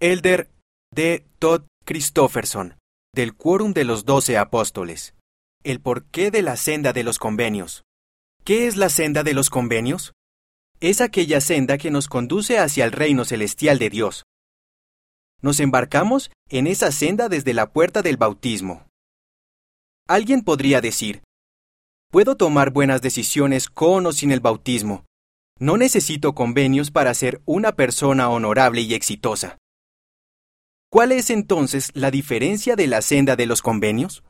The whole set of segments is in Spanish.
Elder D. Todd Christofferson, del Quórum de los Doce Apóstoles. El porqué de la senda de los convenios. ¿Qué es la senda de los convenios? Es aquella senda que nos conduce hacia el reino celestial de Dios. Nos embarcamos en esa senda desde la puerta del bautismo. Alguien podría decir, puedo tomar buenas decisiones con o sin el bautismo. No necesito convenios para ser una persona honorable y exitosa. ¿Cuál es entonces la diferencia de la senda de los convenios?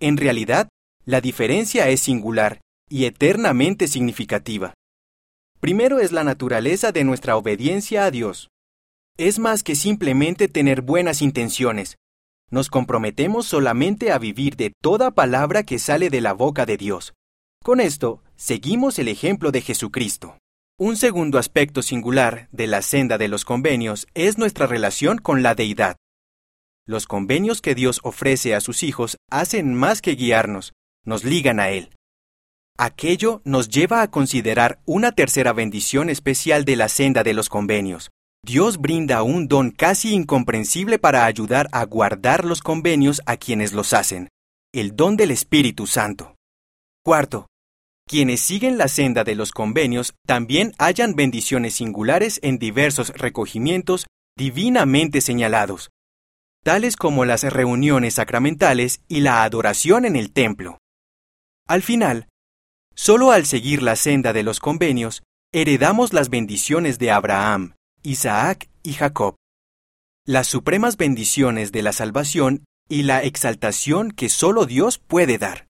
En realidad, la diferencia es singular y eternamente significativa. Primero es la naturaleza de nuestra obediencia a Dios. Es más que simplemente tener buenas intenciones. Nos comprometemos solamente a vivir de toda palabra que sale de la boca de Dios. Con esto, seguimos el ejemplo de Jesucristo. Un segundo aspecto singular de la senda de los convenios es nuestra relación con la deidad. Los convenios que Dios ofrece a sus hijos hacen más que guiarnos, nos ligan a Él. Aquello nos lleva a considerar una tercera bendición especial de la senda de los convenios. Dios brinda un don casi incomprensible para ayudar a guardar los convenios a quienes los hacen, el don del Espíritu Santo. Cuarto, quienes siguen la senda de los convenios también hallan bendiciones singulares en diversos recogimientos divinamente señalados, tales como las reuniones sacramentales y la adoración en el templo. Al final, solo al seguir la senda de los convenios, heredamos las bendiciones de Abraham, Isaac y Jacob, las supremas bendiciones de la salvación y la exaltación que solo Dios puede dar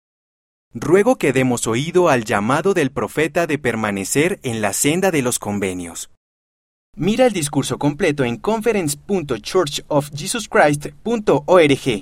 ruego que demos oído al llamado del profeta de permanecer en la senda de los convenios. Mira el discurso completo en conference.churchofjesuschrist.org.